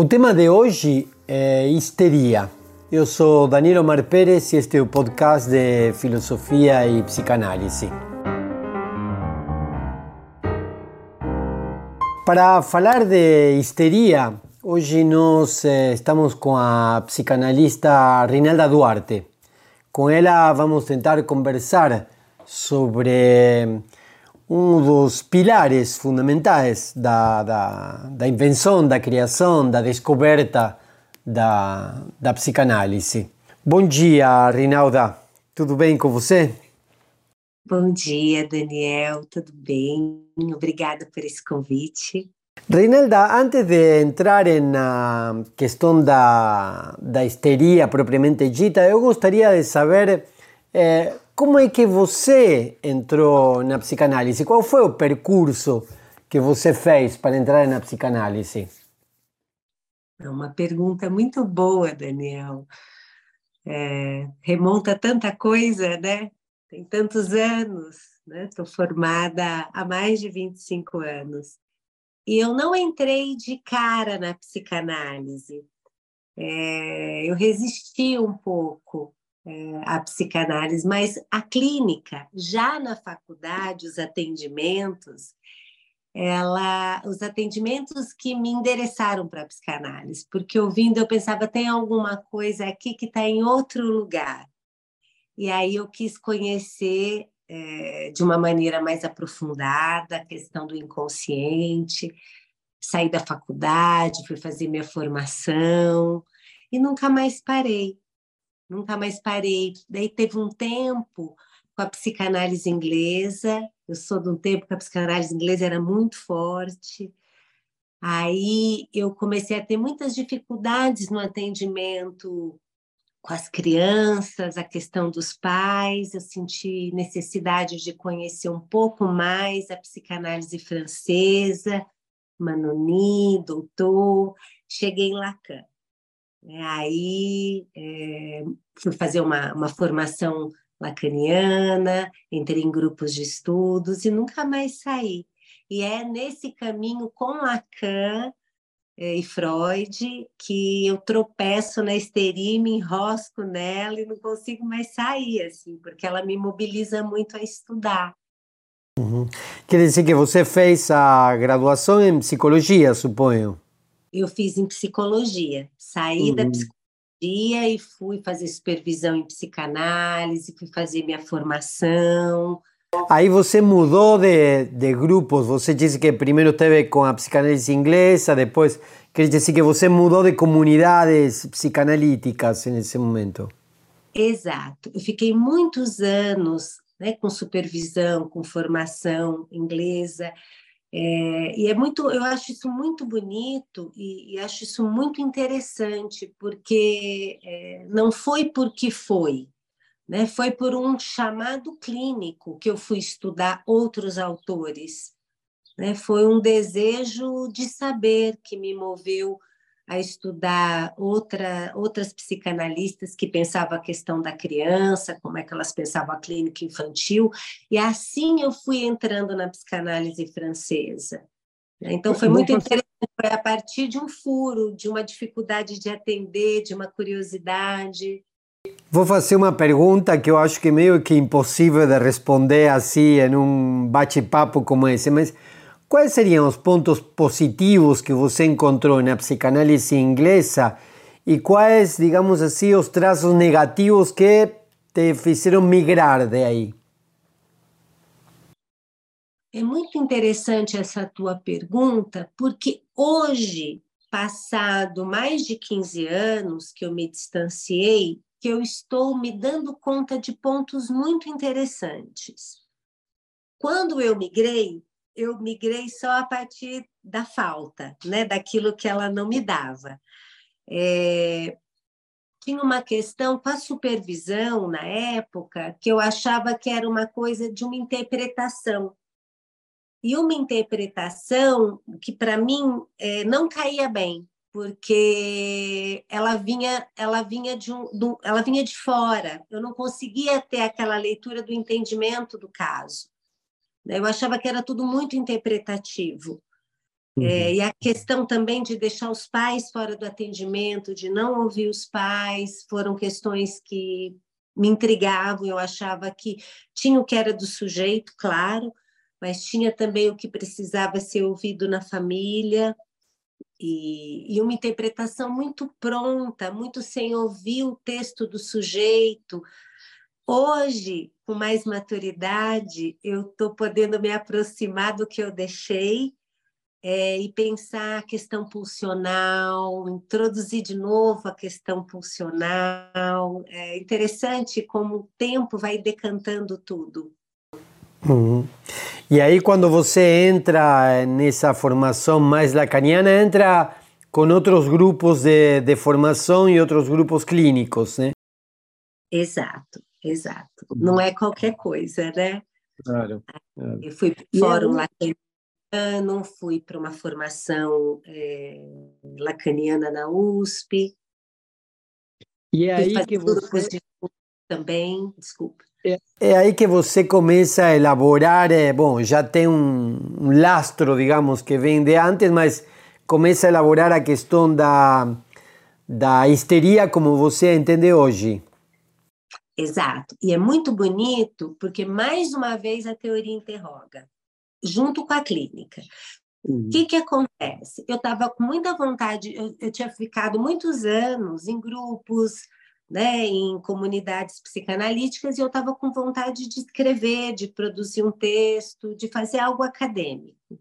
O tema de hoje é histeria. Eu sou Danilo Mar Pérez e este é o podcast de filosofia e psicanálise. Para falar de histeria, hoje nós eh, estamos com a psicanalista Rinalda Duarte. Com ela vamos tentar conversar sobre um dos pilares fundamentais da, da, da invenção, da criação, da descoberta da, da psicanálise. Bom dia, Rinalda. Tudo bem com você? Bom dia, Daniel. Tudo bem? Obrigada por esse convite. Reinalda, antes de entrar na questão da, da histeria propriamente dita, eu gostaria de saber eh, como é que você entrou na psicanálise? Qual foi o percurso que você fez para entrar na psicanálise? É uma pergunta muito boa, Daniel. É, remonta tanta coisa, né? Tem tantos anos, né? Estou formada há mais de 25 anos. E eu não entrei de cara na psicanálise. É, eu resisti um pouco a psicanálise, mas a clínica, já na faculdade, os atendimentos, ela, os atendimentos que me endereçaram para a psicanálise, porque ouvindo eu pensava, tem alguma coisa aqui que está em outro lugar. E aí eu quis conhecer é, de uma maneira mais aprofundada a questão do inconsciente, saí da faculdade, fui fazer minha formação e nunca mais parei nunca mais parei. Daí teve um tempo com a psicanálise inglesa, eu sou de um tempo que a psicanálise inglesa era muito forte. Aí eu comecei a ter muitas dificuldades no atendimento com as crianças, a questão dos pais, eu senti necessidade de conhecer um pouco mais a psicanálise francesa, Manoni, doutor, cheguei em Lacan. Aí é, fui fazer uma, uma formação lacaniana, entrei em grupos de estudos e nunca mais saí. E é nesse caminho com Lacan é, e Freud que eu tropeço na histeria me enrosco nela e não consigo mais sair, assim, porque ela me mobiliza muito a estudar. Uhum. Quer dizer que você fez a graduação em psicologia, suponho? Eu fiz em psicologia. Saí uhum. da psicologia e fui fazer supervisão em psicanálise, fui fazer minha formação. Aí você mudou de, de grupos, você disse que primeiro esteve com a psicanálise inglesa, depois quer dizer que você mudou de comunidades psicanalíticas nesse momento. Exato, eu fiquei muitos anos né, com supervisão, com formação inglesa, é, e é muito, eu acho isso muito bonito e, e acho isso muito interessante, porque é, não foi porque foi, né? foi por um chamado clínico que eu fui estudar outros autores. Né? Foi um desejo de saber que me moveu a estudar outra, outras psicanalistas que pensavam a questão da criança, como é que elas pensavam a clínica infantil, e assim eu fui entrando na psicanálise francesa. Então foi muito interessante, foi a partir de um furo, de uma dificuldade de atender, de uma curiosidade. Vou fazer uma pergunta que eu acho que é meio que impossível de responder assim em um bate-papo como esse, mas Quais seriam os pontos positivos que você encontrou na psicanálise inglesa e quais, digamos assim, os traços negativos que te fizeram migrar de aí? É muito interessante essa tua pergunta, porque hoje, passado mais de 15 anos que eu me distanciei, que eu estou me dando conta de pontos muito interessantes. Quando eu migrei, eu migrei só a partir da falta, né, daquilo que ela não me dava. É, tinha uma questão com a supervisão na época que eu achava que era uma coisa de uma interpretação. E uma interpretação que, para mim, é, não caía bem, porque ela vinha, ela vinha de um, do, ela vinha de fora. Eu não conseguia ter aquela leitura do entendimento do caso. Né? Eu achava que era tudo muito interpretativo. Uhum. É, e a questão também de deixar os pais fora do atendimento, de não ouvir os pais, foram questões que me intrigavam. Eu achava que tinha o que era do sujeito, claro, mas tinha também o que precisava ser ouvido na família. E, e uma interpretação muito pronta, muito sem ouvir o texto do sujeito. Hoje, com mais maturidade, eu estou podendo me aproximar do que eu deixei é, e pensar a questão pulsional, introduzir de novo a questão pulsional. É interessante como o tempo vai decantando tudo. Uhum. E aí, quando você entra nessa formação mais lacaniana, entra com outros grupos de, de formação e outros grupos clínicos, né? Exato, exato. Não é qualquer coisa, né? Claro. claro. Eu fui para o Fórum Lacaniano fui para uma formação é, lacaniana na USP. E é aí que você... De... também, desculpa. É, é, aí que você começa a elaborar, é, bom, já tem um, um, lastro, digamos, que vem de antes, mas começa a elaborar a questão da, da histeria como você entende hoje. Exato. E é muito bonito porque, mais uma vez, a teoria interroga junto com a clínica. O uhum. que, que acontece? Eu estava com muita vontade, eu, eu, tinha ficado muitos anos em grupos, né, em comunidades psicanalíticas, e eu estava com vontade de escrever, de produzir um texto, de fazer algo acadêmico.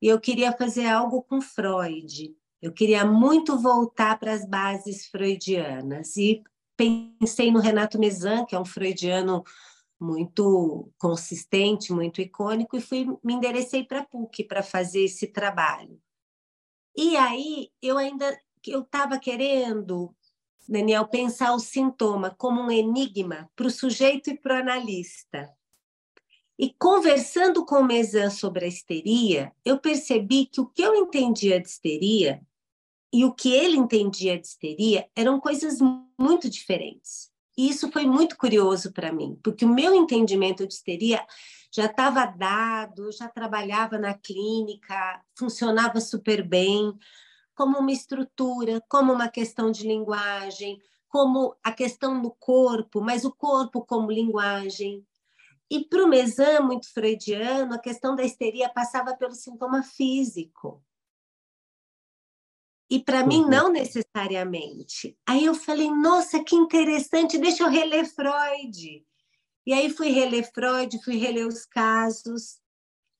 E eu queria fazer algo com Freud. Eu queria muito voltar para as bases freudianas. E pensei no Renato Mezan, que é um freudiano muito consistente, muito icônico, e fui me enderecei para a PUC para fazer esse trabalho. E aí eu ainda eu estava querendo, Daniel, pensar o sintoma como um enigma para o sujeito e para o analista. E conversando com o Mezan sobre a histeria, eu percebi que o que eu entendia de histeria e o que ele entendia de histeria eram coisas muito diferentes. E isso foi muito curioso para mim, porque o meu entendimento de histeria já estava dado, já trabalhava na clínica, funcionava super bem, como uma estrutura, como uma questão de linguagem, como a questão do corpo, mas o corpo como linguagem. E para o Mesan, muito freudiano, a questão da histeria passava pelo sintoma físico. E para uhum. mim, não necessariamente. Aí eu falei, nossa, que interessante, deixa eu reler Freud. E aí fui reler Freud, fui reler os casos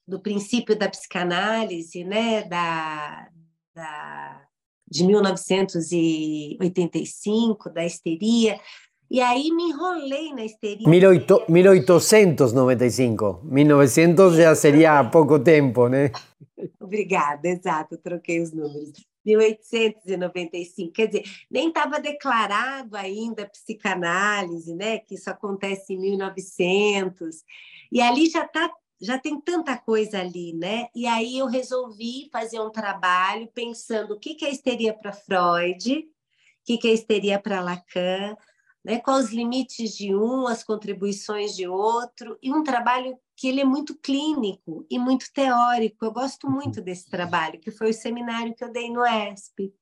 do princípio da psicanálise, né, da, da, de 1985, da histeria. E aí me enrolei na histeria. 1895. 1900 já seria há pouco tempo, né? Obrigada, exato, troquei os números. 1895, quer dizer, nem estava declarado ainda a psicanálise, né, que isso acontece em 1900, e ali já tá, já tem tanta coisa ali, né? E aí eu resolvi fazer um trabalho pensando o que que é histeria para Freud, o que que é histeria para Lacan, né? Quais os limites de um, as contribuições de outro, e um trabalho que ele é muito clínico e muito teórico. Eu gosto uhum. muito desse trabalho, que foi o seminário que eu dei no ESP.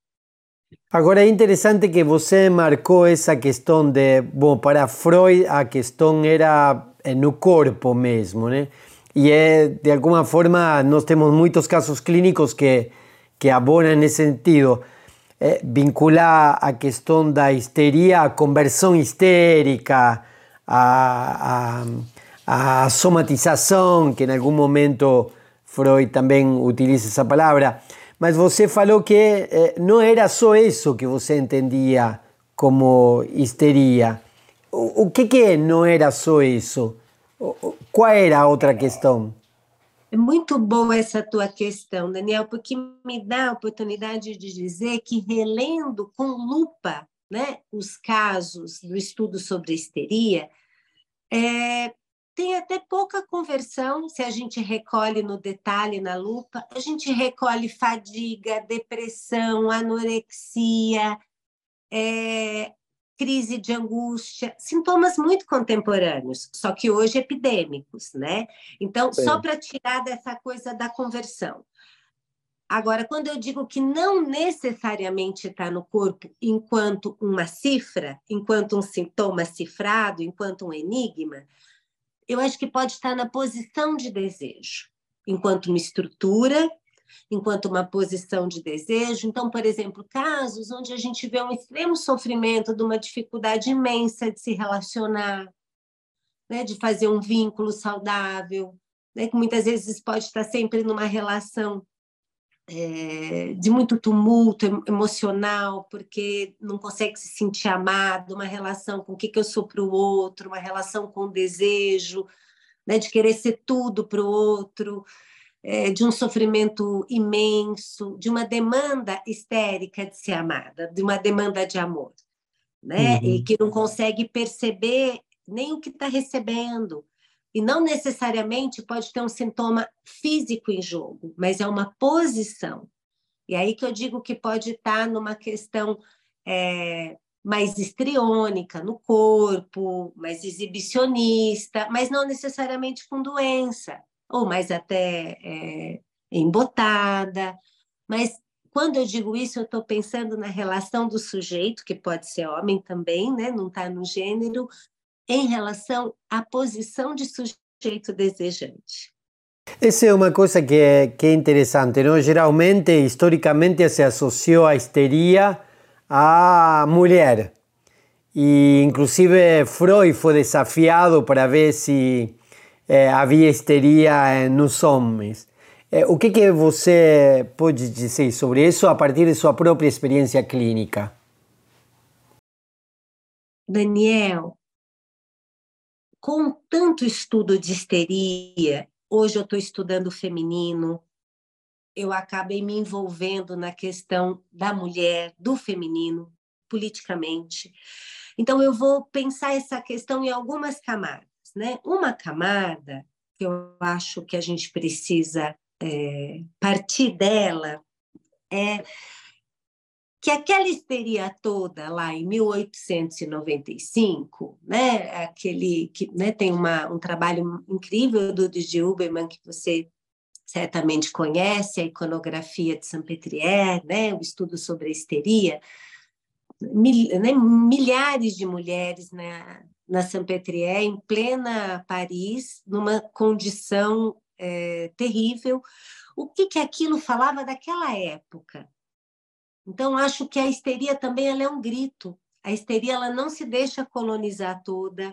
Agora é interessante que você marcou essa questão de, bom, para Freud a questão era eh, no corpo mesmo, né? E é, de alguma forma, nós temos muitos casos clínicos que, que abonam nesse sentido. É, vincular a questão da histeria à conversão histérica, a, a a que em algum momento Freud também utiliza essa palavra. Mas você falou que eh, não era só isso que você entendia como histeria. O, o que, que não era só isso? Qual era a outra questão? É muito boa essa tua questão, Daniel, porque me dá a oportunidade de dizer que relendo com lupa né, os casos do estudo sobre histeria, é, tem até pouca conversão se a gente recolhe no detalhe, na lupa. A gente recolhe fadiga, depressão, anorexia, é, crise de angústia, sintomas muito contemporâneos, só que hoje epidêmicos, né? Então, Sim. só para tirar dessa coisa da conversão. Agora, quando eu digo que não necessariamente está no corpo enquanto uma cifra, enquanto um sintoma cifrado, enquanto um enigma, eu acho que pode estar na posição de desejo, enquanto uma estrutura, enquanto uma posição de desejo. Então, por exemplo, casos onde a gente vê um extremo sofrimento, de uma dificuldade imensa de se relacionar, né, de fazer um vínculo saudável, né, que muitas vezes pode estar sempre numa relação é, de muito tumulto emocional, porque não consegue se sentir amado, uma relação com o que, que eu sou para o outro, uma relação com o desejo, né, de querer ser tudo para o outro, é, de um sofrimento imenso, de uma demanda histérica de ser amada, de uma demanda de amor, né, uhum. e que não consegue perceber nem o que está recebendo, e não necessariamente pode ter um sintoma físico em jogo, mas é uma posição. E aí que eu digo que pode estar numa questão é, mais histriônica no corpo, mais exibicionista, mas não necessariamente com doença, ou mais até é, embotada. Mas quando eu digo isso, eu estou pensando na relação do sujeito, que pode ser homem também, né? não está no gênero, em relação à posição de sujeito desejante. Essa é uma coisa que é, que é interessante. Não? Geralmente, historicamente, se associou a histeria à mulher. E, inclusive, Freud foi desafiado para ver se eh, havia histeria nos homens. Eh, o que, que você pode dizer sobre isso a partir de sua própria experiência clínica? Daniel, com tanto estudo de histeria, hoje eu estou estudando feminino, eu acabei me envolvendo na questão da mulher, do feminino, politicamente. Então, eu vou pensar essa questão em algumas camadas. Né? Uma camada que eu acho que a gente precisa é, partir dela é que aquela histeria toda lá em 1895, né, aquele que né, tem uma, um trabalho incrível do de Uberman que você certamente conhece, a iconografia de Saint-Pétrière, né, o estudo sobre a histeria, mil, né, milhares de mulheres na, na Saint-Pétrière, em plena Paris, numa condição é, terrível. O que, que aquilo falava daquela época? Então, acho que a histeria também ela é um grito. A histeria ela não se deixa colonizar toda,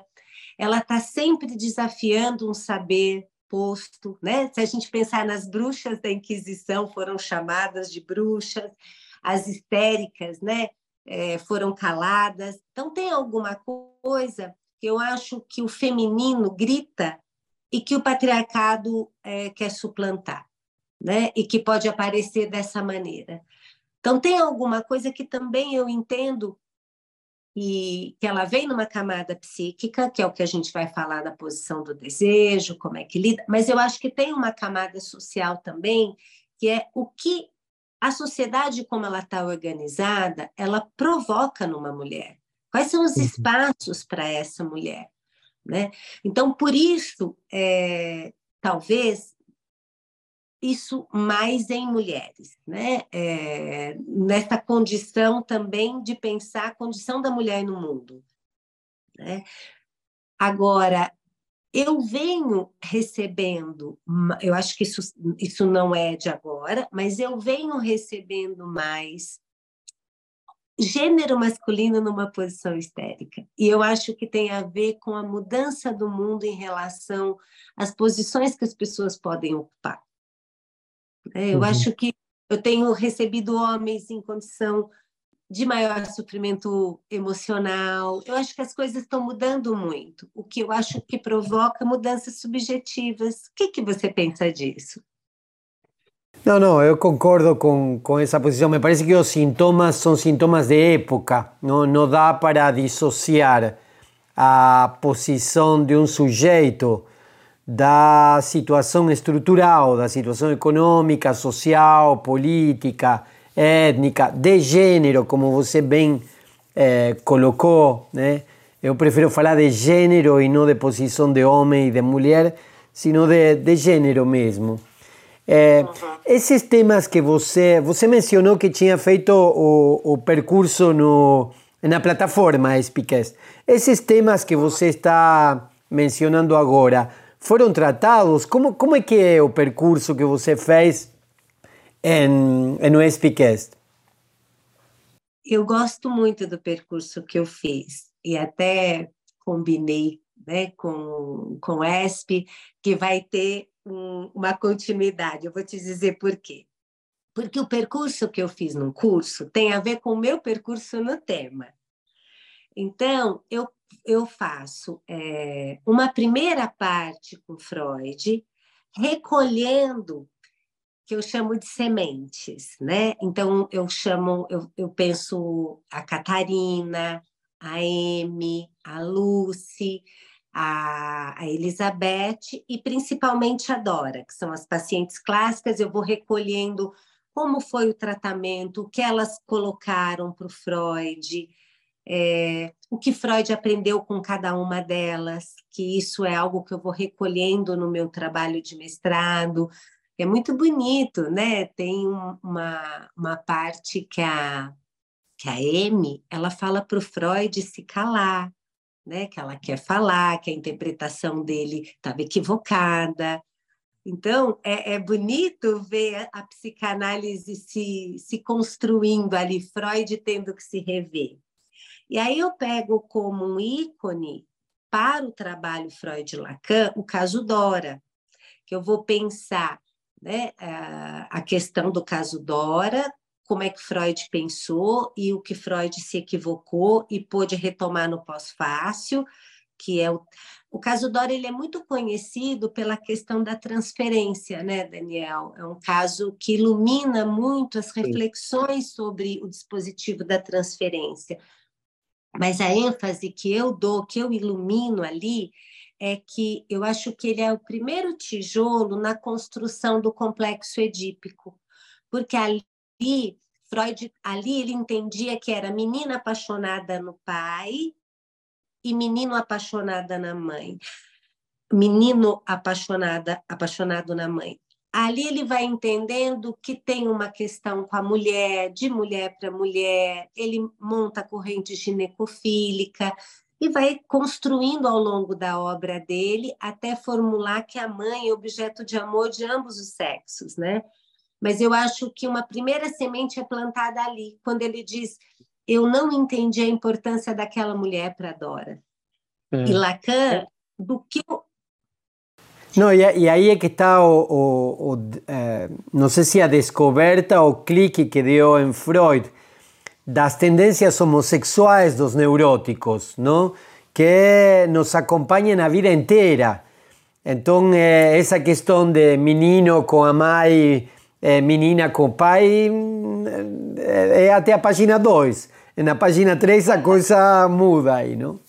ela está sempre desafiando um saber posto. Né? Se a gente pensar nas bruxas da Inquisição, foram chamadas de bruxas, as histéricas né? É, foram caladas. Então, tem alguma coisa eu acho que o feminino grita e que o patriarcado é, quer suplantar, né? e que pode aparecer dessa maneira. Então, tem alguma coisa que também eu entendo e que ela vem numa camada psíquica, que é o que a gente vai falar da posição do desejo, como é que lida, mas eu acho que tem uma camada social também, que é o que a sociedade, como ela está organizada, ela provoca numa mulher. Quais são os uhum. espaços para essa mulher? Né? Então, por isso, é, talvez isso mais em mulheres, né? É, nessa condição também de pensar a condição da mulher no mundo. Né? Agora, eu venho recebendo, eu acho que isso, isso não é de agora, mas eu venho recebendo mais gênero masculino numa posição histérica. E eu acho que tem a ver com a mudança do mundo em relação às posições que as pessoas podem ocupar. É, eu uhum. acho que eu tenho recebido homens em condição de maior sofrimento emocional. Eu acho que as coisas estão mudando muito, o que eu acho que provoca mudanças subjetivas. O que, que você pensa disso? Não, não, eu concordo com, com essa posição. Me parece que os sintomas são sintomas de época. Não, não dá para dissociar a posição de um sujeito da situação estrutural, da situação econômica, social, política, étnica, de gênero, como você bem eh, colocou, né? Eu de gênero e não de posição de homem e de mulher, sino de, de gênero mesmo. É. Esses temas que você você mencionou que tinha feito o, o percurso no na plataforma Speakcast. Esses temas que você está mencionando agora foram tratados? Como como é que é o percurso que você fez em, no Speakcast? Eu gosto muito do percurso que eu fiz e até combinei né, com, com ESP que vai ter um, uma continuidade. Eu vou te dizer por quê. Porque o percurso que eu fiz no curso tem a ver com o meu percurso no tema. Então, eu, eu faço é, uma primeira parte com Freud, recolhendo que eu chamo de sementes, né? Então eu chamo, eu, eu penso a Catarina, a Amy, a Lucy, a, a Elizabeth e principalmente a Dora, que são as pacientes clássicas. Eu vou recolhendo como foi o tratamento, o que elas colocaram para o Freud, é, o que Freud aprendeu com cada uma delas, que isso é algo que eu vou recolhendo no meu trabalho de mestrado. É muito bonito, né? Tem uma, uma parte que a, que a Amy, ela fala para o Freud se calar, né? Que ela quer falar, que a interpretação dele estava equivocada. Então, é, é, bonito ver a psicanálise se, se construindo ali, Freud tendo que se rever. E aí eu pego como um ícone para o trabalho Freud-Lacan o caso Dora, que eu vou pensar né, a questão do caso Dora, como é que Freud pensou e o que Freud se equivocou e pôde retomar no pós-fácil, que é o, o caso Dora ele é muito conhecido pela questão da transferência, né, Daniel? É um caso que ilumina muito as reflexões sobre o dispositivo da transferência. Mas a ênfase que eu dou, que eu ilumino ali, é que eu acho que ele é o primeiro tijolo na construção do complexo edípico, porque ali Freud ali ele entendia que era menina apaixonada no pai e menino apaixonada na mãe. Menino apaixonada, apaixonado na mãe. Ali ele vai entendendo que tem uma questão com a mulher, de mulher para mulher, ele monta a corrente ginecofílica, e vai construindo ao longo da obra dele até formular que a mãe é objeto de amor de ambos os sexos, né? Mas eu acho que uma primeira semente é plantada ali, quando ele diz: Eu não entendi a importância daquela mulher para Dora. É. E Lacan, do que. Não, e, e aí é que está o, o, o eh, não sei se a descoberta ou clique que deu em Freud das tendências homossexuais dos neuróticos, ¿no? que nos acompañan a vida inteira. Então, eh, essa questão de menino com a mãe, eh, menina com pai, é até a página 2. Na página 3 a coisa muda aí, não?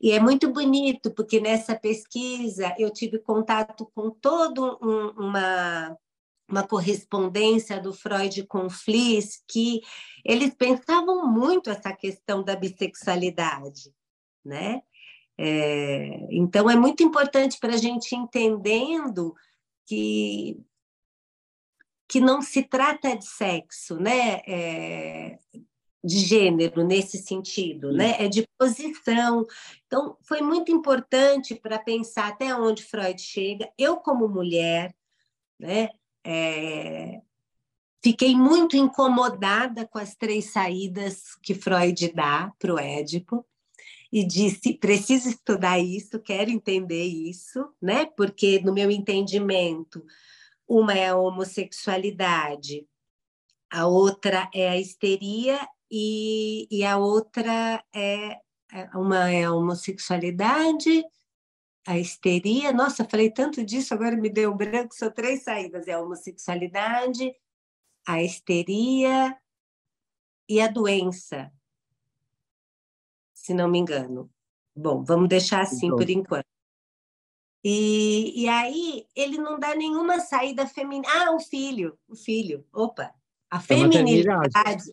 E é muito bonito, porque nessa pesquisa eu tive contato com toda um, uma uma correspondência do Freud com Fliss, que eles pensavam muito essa questão da bissexualidade, né? É, então é muito importante para a gente entendendo que que não se trata de sexo, né? É, de gênero nesse sentido, né? É de posição. Então foi muito importante para pensar até onde Freud chega. Eu como mulher, né? É, fiquei muito incomodada com as três saídas que Freud dá para o Édipo e disse: preciso estudar isso, quero entender isso, né? Porque, no meu entendimento, uma é a homossexualidade, a outra é a histeria e, e a outra é, é uma é a homossexualidade a histeria. Nossa, falei tanto disso, agora me deu um branco. São três saídas: é a homossexualidade, a histeria e a doença, se não me engano. Bom, vamos deixar assim então. por enquanto. E, e aí ele não dá nenhuma saída feminina. Ah, o filho, o filho. Opa, a é feminilidade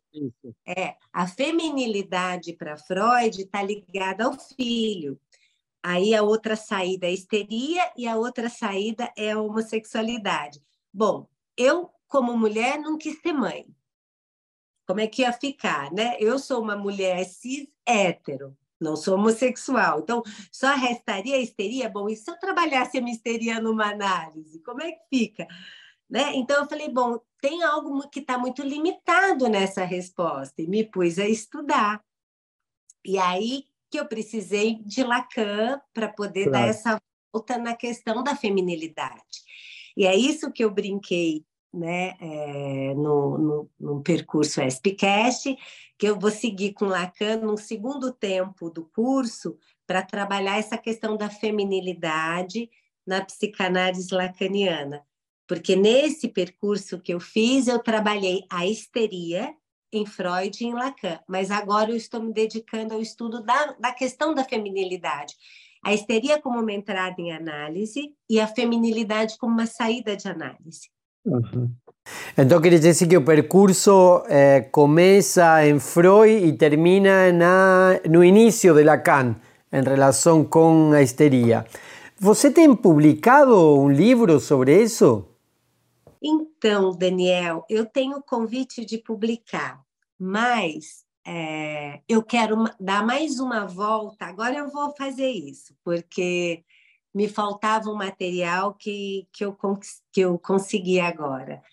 é a feminilidade para Freud está ligada ao filho. Aí a outra saída é a histeria e a outra saída é a homossexualidade. Bom, eu, como mulher, não quis ser mãe. Como é que ia ficar, né? Eu sou uma mulher cis hétero, não sou homossexual. Então, só restaria a histeria? Bom, e se eu trabalhasse a minha histeria numa análise? Como é que fica? Né? Então, eu falei, bom, tem algo que está muito limitado nessa resposta. E me pus a estudar. E aí que eu precisei de Lacan para poder claro. dar essa volta na questão da feminilidade. E é isso que eu brinquei né, é, no, no, no percurso SPCast, que eu vou seguir com Lacan no segundo tempo do curso para trabalhar essa questão da feminilidade na psicanálise lacaniana. Porque nesse percurso que eu fiz, eu trabalhei a histeria em Freud e em Lacan, mas agora eu estou me dedicando ao estudo da, da questão da feminilidade. A histeria como uma entrada em análise e a feminilidade como uma saída de análise. Uhum. Então quer dizer que o percurso eh, começa em Freud e termina na, no início de Lacan, em relação com a histeria. Você tem publicado um livro sobre isso? Então, Daniel, eu tenho convite de publicar, mas é, eu quero dar mais uma volta. Agora eu vou fazer isso, porque me faltava um material que, que, eu, que eu consegui agora.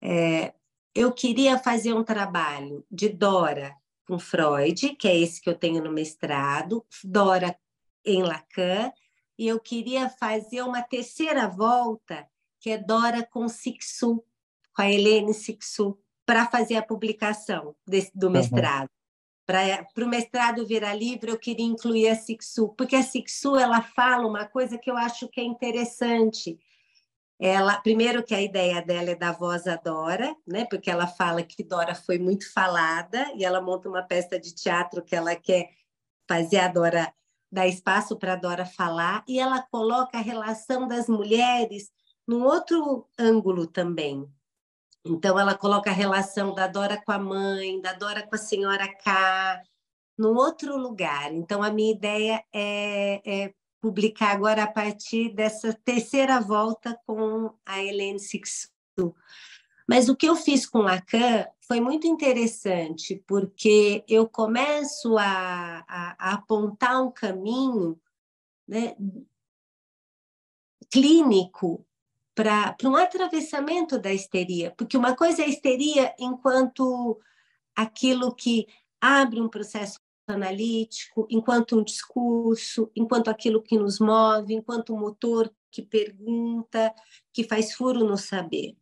É, eu queria fazer um trabalho de Dora com Freud, que é esse que eu tenho no mestrado, Dora em Lacan, e eu queria fazer uma terceira volta que é Dora com Sixu, com a Helene Sixu, para fazer a publicação desse, do mestrado. Uhum. Para o mestrado virar livre, eu queria incluir a Sixu, porque a Sixu ela fala uma coisa que eu acho que é interessante. Ela, primeiro que a ideia dela é da voz a Dora, né? Porque ela fala que Dora foi muito falada e ela monta uma peça de teatro que ela quer fazer a Dora dar espaço para a Dora falar e ela coloca a relação das mulheres num outro ângulo também. Então, ela coloca a relação da Dora com a mãe, da Dora com a senhora K, num outro lugar. Então, a minha ideia é, é publicar agora a partir dessa terceira volta com a Helene Sixu. Mas o que eu fiz com Lacan foi muito interessante, porque eu começo a, a, a apontar um caminho né, clínico para um atravessamento da histeria, porque uma coisa é a histeria enquanto aquilo que abre um processo analítico, enquanto um discurso, enquanto aquilo que nos move, enquanto um motor que pergunta, que faz furo no saber.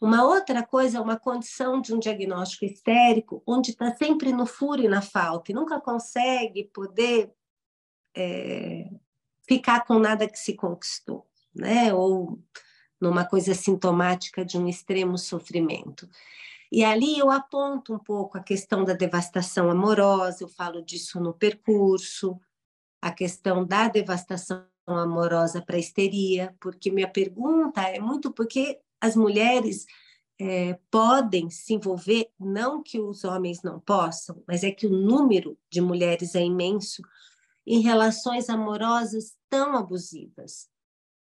Uma outra coisa é uma condição de um diagnóstico histérico, onde está sempre no furo e na falta, e nunca consegue poder é, ficar com nada que se conquistou né? Ou numa coisa sintomática de um extremo sofrimento. E ali eu aponto um pouco a questão da devastação amorosa, eu falo disso no percurso, a questão da devastação amorosa para a histeria, porque minha pergunta é muito porque as mulheres é, podem se envolver, não que os homens não possam, mas é que o número de mulheres é imenso em relações amorosas tão abusivas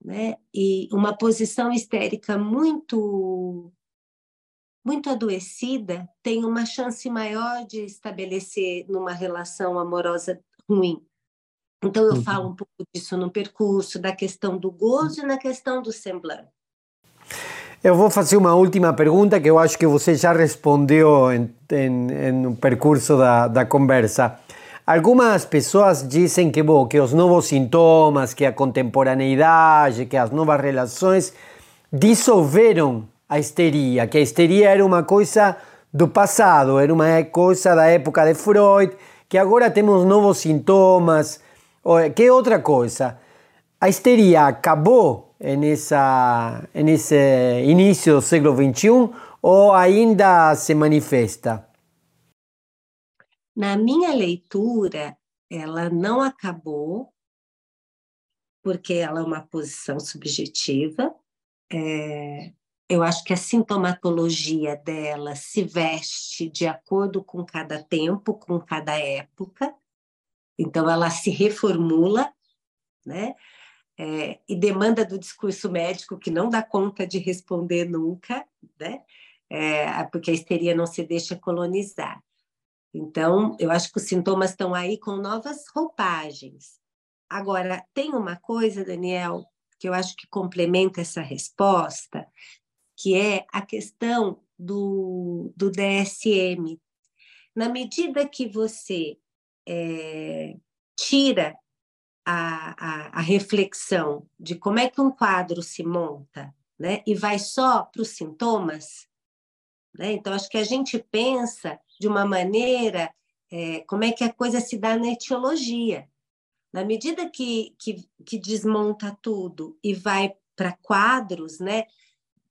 né? E uma posição histérica muito muito adoecida tem uma chance maior de estabelecer numa relação amorosa ruim. Então eu uhum. falo um pouco disso no percurso, da questão do gozo e na questão do semblante. Eu vou fazer uma última pergunta que eu acho que você já respondeu em, em, em no percurso da, da conversa. Algumas pessoas dizem que, bom, que os novos sintomas, que a contemporaneidade, que as novas relações dissolveram a histeria, que a histeria era uma coisa do passado, era uma coisa da época de Freud, que agora temos novos sintomas. Que outra coisa? A histeria acabou nessa, nesse início do século XXI ou ainda se manifesta? Na minha leitura, ela não acabou, porque ela é uma posição subjetiva. É, eu acho que a sintomatologia dela se veste de acordo com cada tempo, com cada época. Então, ela se reformula, né? é, e demanda do discurso médico que não dá conta de responder nunca, né? É, porque a histeria não se deixa colonizar. Então, eu acho que os sintomas estão aí com novas roupagens. Agora, tem uma coisa, Daniel, que eu acho que complementa essa resposta, que é a questão do, do DSM. Na medida que você é, tira a, a, a, reflexão de como é que um quadro se monta, né, e vai só para os sintomas, né? então acho que a gente pensa de uma maneira é, como é que a coisa se dá na etiologia. Na medida que, que, que desmonta tudo e vai para quadros, né?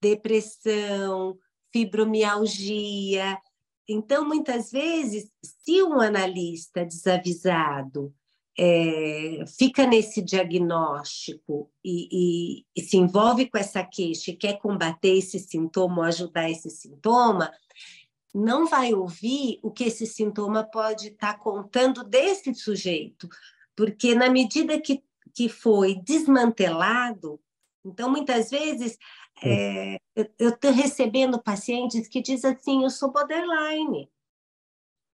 Depressão, fibromialgia. Então, muitas vezes, se um analista desavisado é, fica nesse diagnóstico e, e, e, se envolve com essa queixa e quer combater esse sintoma ou ajudar esse sintoma, não vai ouvir o que esse sintoma pode estar tá contando desse sujeito, porque na medida que, que foi desmantelado, então muitas vezes é, eu estou recebendo pacientes que dizem assim, eu sou borderline.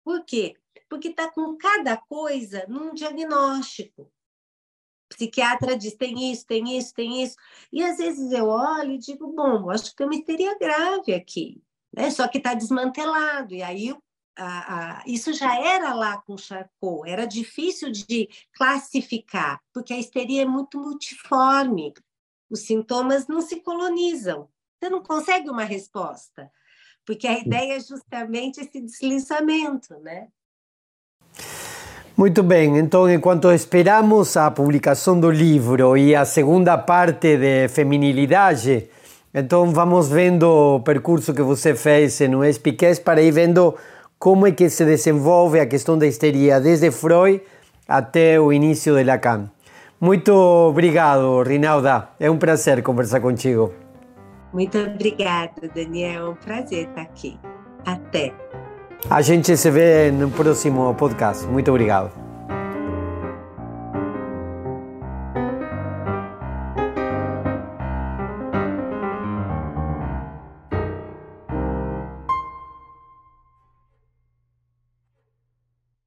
Por quê? Porque está com cada coisa num diagnóstico. O psiquiatra diz, tem isso, tem isso, tem isso. E às vezes eu olho e digo, bom, acho que tem uma histeria grave aqui né? só que está desmantelado. E aí a, a, isso já era lá com Charcot, era difícil de classificar, porque a histeria é muito multiforme, os sintomas não se colonizam, você não consegue uma resposta, porque a ideia é justamente esse deslizamento, né? Muito bem, então enquanto esperamos a publicação do livro e a segunda parte de feminilidade, então vamos vendo o percurso que você fez no Espiquez para ir vendo como é que se desenvolve a questão da histeria desde Freud até o início de Lacan. Muito obrigado, Rinalda. É um prazer conversar contigo. Muito obrigada, Daniel. É um prazer estar aqui. Até. A gente se vê no próximo podcast. Muito obrigado.